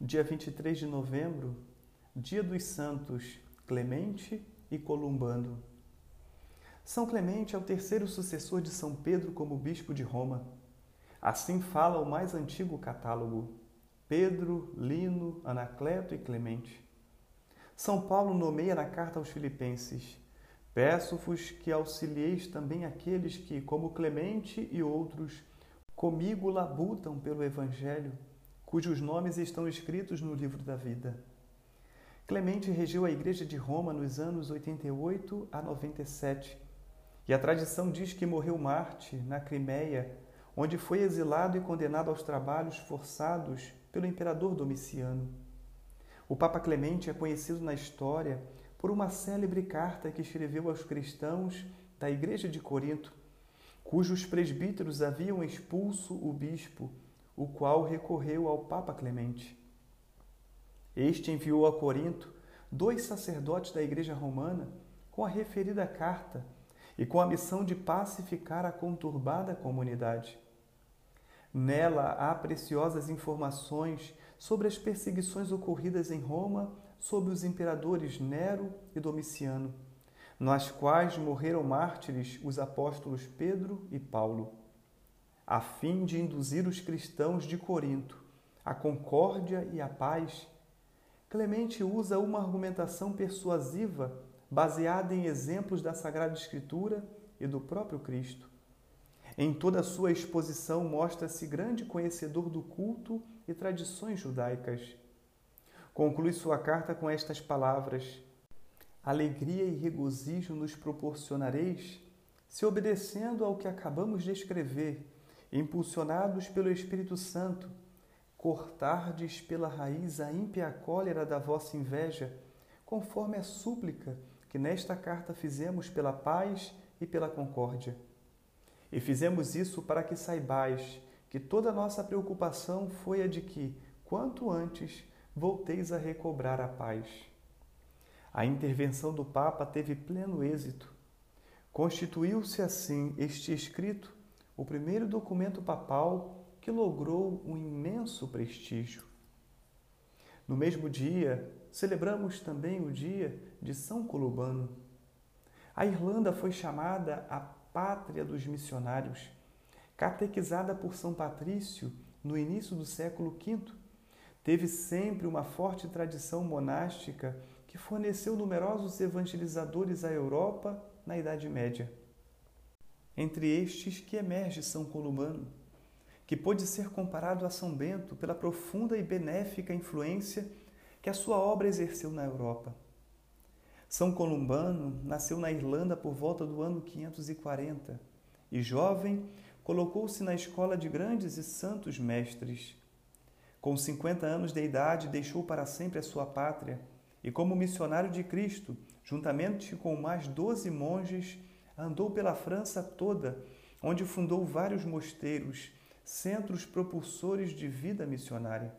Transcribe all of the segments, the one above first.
Dia 23 de novembro, dia dos santos Clemente e Columbano. São Clemente é o terceiro sucessor de São Pedro como bispo de Roma. Assim fala o mais antigo catálogo: Pedro, Lino, Anacleto e Clemente. São Paulo nomeia na carta aos Filipenses: Peço-vos que auxilieis também aqueles que, como Clemente e outros, comigo labutam pelo Evangelho cujos nomes estão escritos no livro da vida. Clemente regeu a Igreja de Roma nos anos 88 a 97, e a tradição diz que morreu Marte, na Crimeia, onde foi exilado e condenado aos trabalhos forçados pelo imperador Domiciano. O Papa Clemente é conhecido na história por uma célebre carta que escreveu aos cristãos da Igreja de Corinto, cujos presbíteros haviam expulso o bispo o qual recorreu ao Papa Clemente. Este enviou a Corinto dois sacerdotes da Igreja Romana com a referida carta e com a missão de pacificar a conturbada comunidade. Nela há preciosas informações sobre as perseguições ocorridas em Roma sob os imperadores Nero e Domiciano, nas quais morreram mártires os apóstolos Pedro e Paulo a fim de induzir os cristãos de Corinto à concórdia e à paz, Clemente usa uma argumentação persuasiva baseada em exemplos da Sagrada Escritura e do próprio Cristo. Em toda a sua exposição mostra-se grande conhecedor do culto e tradições judaicas. Conclui sua carta com estas palavras: Alegria e regozijo nos proporcionareis se, obedecendo ao que acabamos de escrever, impulsionados pelo Espírito Santo, cortardes pela raiz a ímpia cólera da vossa inveja, conforme a súplica que nesta carta fizemos pela paz e pela concórdia. E fizemos isso para que saibais que toda nossa preocupação foi a de que, quanto antes, volteis a recobrar a paz. A intervenção do Papa teve pleno êxito. Constituiu-se assim este escrito o primeiro documento papal que logrou um imenso prestígio. No mesmo dia, celebramos também o dia de São Colubano. A Irlanda foi chamada a pátria dos missionários, catequizada por São Patrício no início do século V. Teve sempre uma forte tradição monástica que forneceu numerosos evangelizadores à Europa na Idade Média. Entre estes que emerge São Columano, que pôde ser comparado a São Bento pela profunda e benéfica influência que a sua obra exerceu na Europa. São Columbano nasceu na Irlanda por volta do ano 540 e, jovem, colocou-se na escola de grandes e santos mestres. Com 50 anos de idade, deixou para sempre a sua pátria e, como missionário de Cristo, juntamente com mais doze monges, andou pela França toda, onde fundou vários mosteiros, centros propulsores de vida missionária.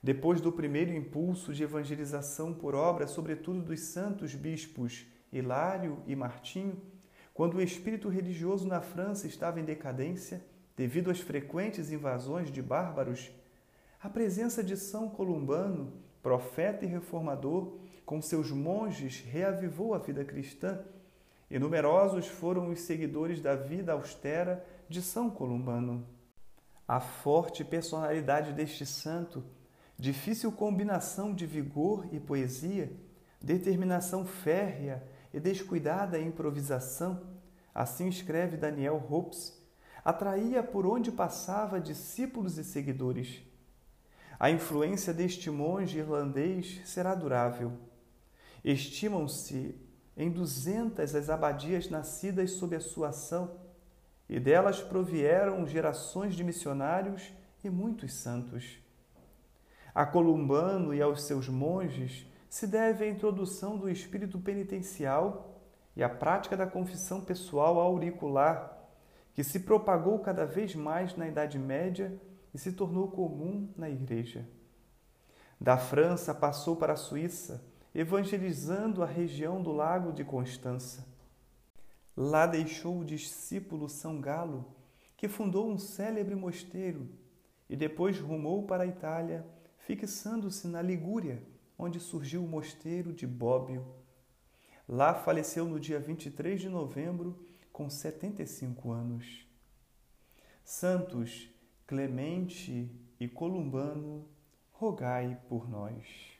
Depois do primeiro impulso de evangelização por obra, sobretudo dos santos bispos Hilário e Martinho, quando o espírito religioso na França estava em decadência, devido às frequentes invasões de bárbaros, a presença de São Columbano, profeta e reformador, com seus monges, reavivou a vida cristã e numerosos foram os seguidores da vida austera de São Columbano. A forte personalidade deste santo, difícil combinação de vigor e poesia, determinação férrea e descuidada improvisação, assim escreve Daniel Hopes, atraía por onde passava discípulos e seguidores. A influência deste monge irlandês será durável. Estimam-se em duzentas as abadias nascidas sob a sua ação, e delas provieram gerações de missionários e muitos santos. A Columbano e aos seus monges se deve a introdução do espírito penitencial e a prática da confissão pessoal auricular, que se propagou cada vez mais na Idade Média e se tornou comum na Igreja. Da França passou para a Suíça, evangelizando a região do Lago de Constança. Lá deixou o discípulo São Galo, que fundou um célebre mosteiro, e depois rumou para a Itália, fixando-se na Ligúria, onde surgiu o mosteiro de Bóbio. Lá faleceu no dia 23 de novembro, com 75 anos. Santos Clemente e Columbano, rogai por nós.